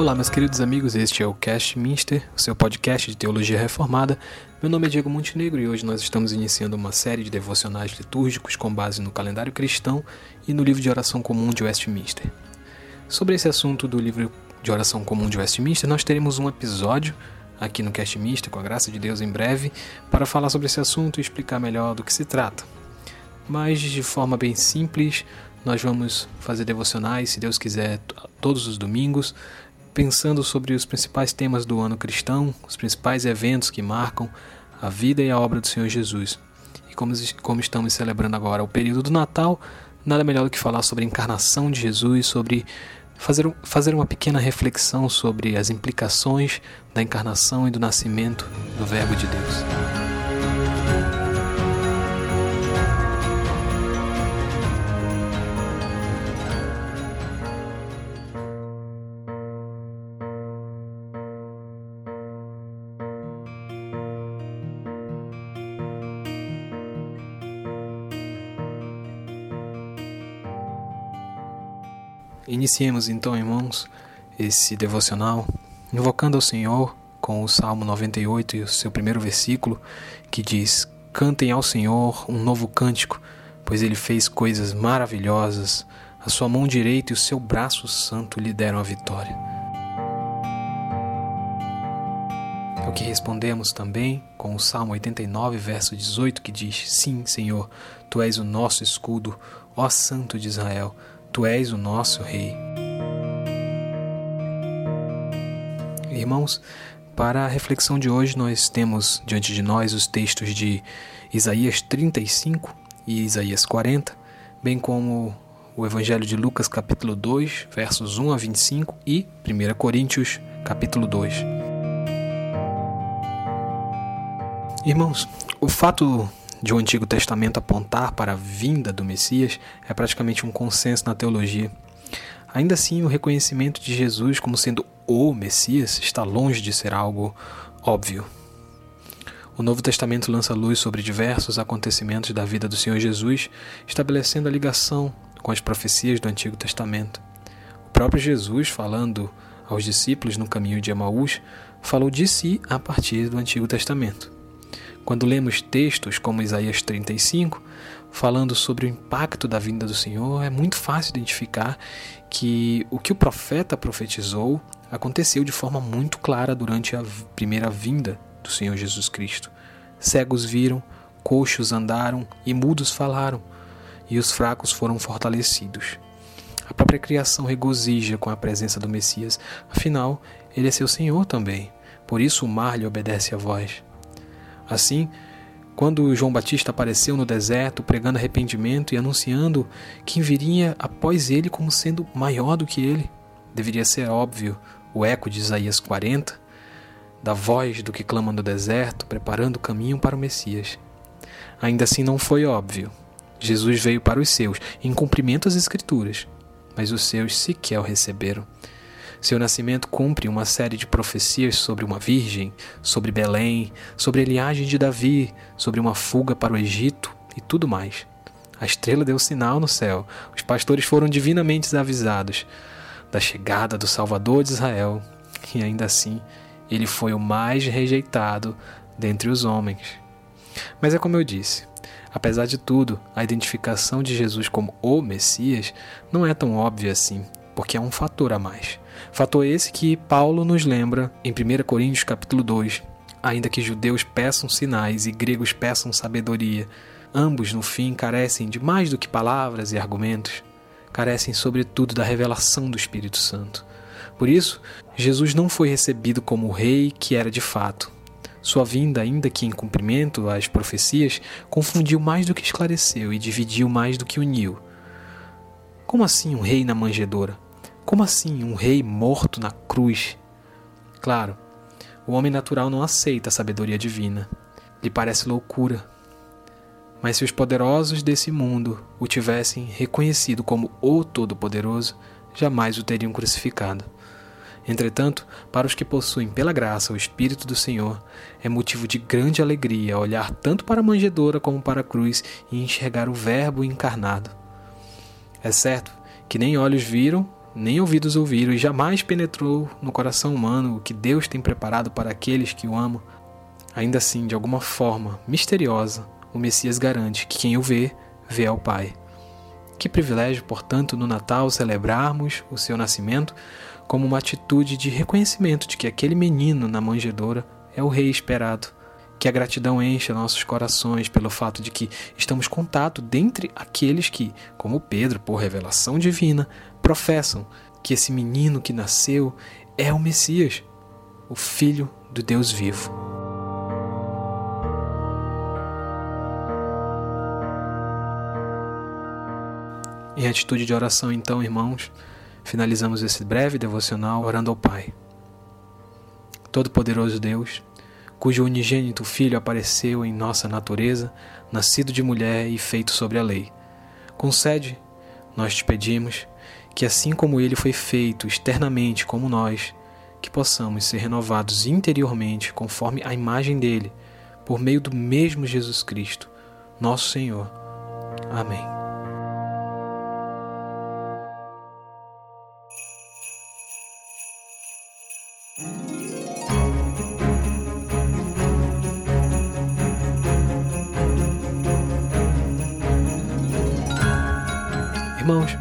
Olá, meus queridos amigos, este é o Cast Minster, o seu podcast de teologia reformada. Meu nome é Diego Montenegro e hoje nós estamos iniciando uma série de devocionais litúrgicos com base no calendário cristão e no livro de oração comum de Westminster. Sobre esse assunto do livro de oração comum de Westminster, nós teremos um episódio aqui no Cast Minster, com a graça de Deus, em breve, para falar sobre esse assunto e explicar melhor do que se trata. Mas de forma bem simples, nós vamos fazer devocionais, se Deus quiser, todos os domingos, pensando sobre os principais temas do ano cristão, os principais eventos que marcam a vida e a obra do Senhor Jesus. E como, como estamos celebrando agora o período do Natal, nada melhor do que falar sobre a encarnação de Jesus, sobre fazer, fazer uma pequena reflexão sobre as implicações da encarnação e do nascimento do Verbo de Deus. Iniciemos então, irmãos, esse devocional invocando ao Senhor com o Salmo 98 e o seu primeiro versículo, que diz: Cantem ao Senhor um novo cântico, pois ele fez coisas maravilhosas, a sua mão direita e o seu braço santo lhe deram a vitória. É o que respondemos também com o Salmo 89, verso 18, que diz: Sim, Senhor, tu és o nosso escudo, ó Santo de Israel. Tu és o nosso Rei. Irmãos, para a reflexão de hoje, nós temos diante de nós os textos de Isaías 35 e Isaías 40, bem como o Evangelho de Lucas, capítulo 2, versos 1 a 25 e 1 Coríntios, capítulo 2. Irmãos, o fato de o Antigo Testamento apontar para a vinda do Messias é praticamente um consenso na teologia. Ainda assim, o reconhecimento de Jesus como sendo o Messias está longe de ser algo óbvio. O Novo Testamento lança luz sobre diversos acontecimentos da vida do Senhor Jesus, estabelecendo a ligação com as profecias do Antigo Testamento. O próprio Jesus, falando aos discípulos no caminho de Emaús, falou de si a partir do Antigo Testamento. Quando lemos textos como Isaías 35, falando sobre o impacto da vinda do Senhor, é muito fácil identificar que o que o profeta profetizou aconteceu de forma muito clara durante a primeira vinda do Senhor Jesus Cristo. Cegos viram, coxos andaram e mudos falaram, e os fracos foram fortalecidos. A própria criação regozija com a presença do Messias, afinal, ele é seu Senhor também. Por isso o mar lhe obedece a voz. Assim, quando João Batista apareceu no deserto pregando arrependimento e anunciando quem viria após ele como sendo maior do que ele, deveria ser óbvio o eco de Isaías 40, da voz do que clama no deserto, preparando o caminho para o Messias. Ainda assim não foi óbvio. Jesus veio para os seus, em cumprimento às Escrituras, mas os seus sequer o receberam. Seu nascimento cumpre uma série de profecias sobre uma virgem, sobre Belém, sobre a linhagem de Davi, sobre uma fuga para o Egito e tudo mais. A estrela deu sinal no céu. Os pastores foram divinamente avisados da chegada do Salvador de Israel, e ainda assim ele foi o mais rejeitado dentre os homens. Mas é como eu disse, apesar de tudo, a identificação de Jesus como o Messias não é tão óbvia assim, porque é um fator a mais. Fator esse que Paulo nos lembra em 1 Coríntios capítulo 2. Ainda que judeus peçam sinais e gregos peçam sabedoria, ambos no fim carecem de mais do que palavras e argumentos, carecem sobretudo da revelação do Espírito Santo. Por isso, Jesus não foi recebido como o rei que era de fato. Sua vinda, ainda que em cumprimento às profecias, confundiu mais do que esclareceu e dividiu mais do que uniu. Como assim um rei na manjedoura? Como assim um rei morto na cruz? Claro, o homem natural não aceita a sabedoria divina. Lhe parece loucura. Mas se os poderosos desse mundo o tivessem reconhecido como o Todo-Poderoso, jamais o teriam crucificado. Entretanto, para os que possuem pela graça o Espírito do Senhor, é motivo de grande alegria olhar tanto para a manjedoura como para a cruz e enxergar o Verbo encarnado. É certo que nem olhos viram, nem ouvidos ouviram e jamais penetrou no coração humano o que Deus tem preparado para aqueles que o amam, ainda assim, de alguma forma misteriosa, o Messias garante que quem o vê, vê ao Pai. Que privilégio, portanto, no Natal celebrarmos o seu nascimento como uma atitude de reconhecimento de que aquele menino na manjedoura é o Rei esperado. Que a gratidão encha nossos corações pelo fato de que estamos contato dentre aqueles que, como Pedro, por revelação divina, professam que esse menino que nasceu é o Messias, o Filho do Deus vivo. Em atitude de oração, então, irmãos, finalizamos esse breve devocional orando ao Pai. Todo-Poderoso Deus, cujo unigênito Filho apareceu em nossa natureza, nascido de mulher e feito sobre a lei. Concede, nós te pedimos, que assim como ele foi feito externamente como nós, que possamos ser renovados interiormente conforme a imagem dele, por meio do mesmo Jesus Cristo, nosso Senhor. Amém. Irmãos,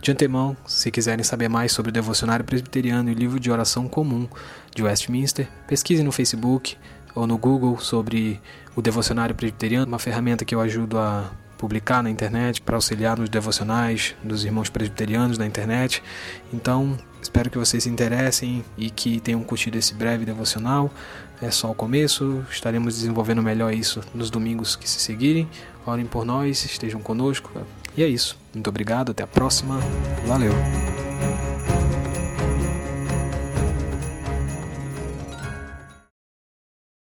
de antemão, se quiserem saber mais sobre o Devocionário Presbiteriano e o livro de oração comum de Westminster, pesquisem no Facebook ou no Google sobre o Devocionário Presbiteriano, uma ferramenta que eu ajudo a publicar na internet para auxiliar nos devocionais dos irmãos presbiterianos na internet. Então, espero que vocês se interessem e que tenham curtido esse breve devocional. É só o começo, estaremos desenvolvendo melhor isso nos domingos que se seguirem. Orem por nós, estejam conosco. E é isso. Muito obrigado, até a próxima. Valeu!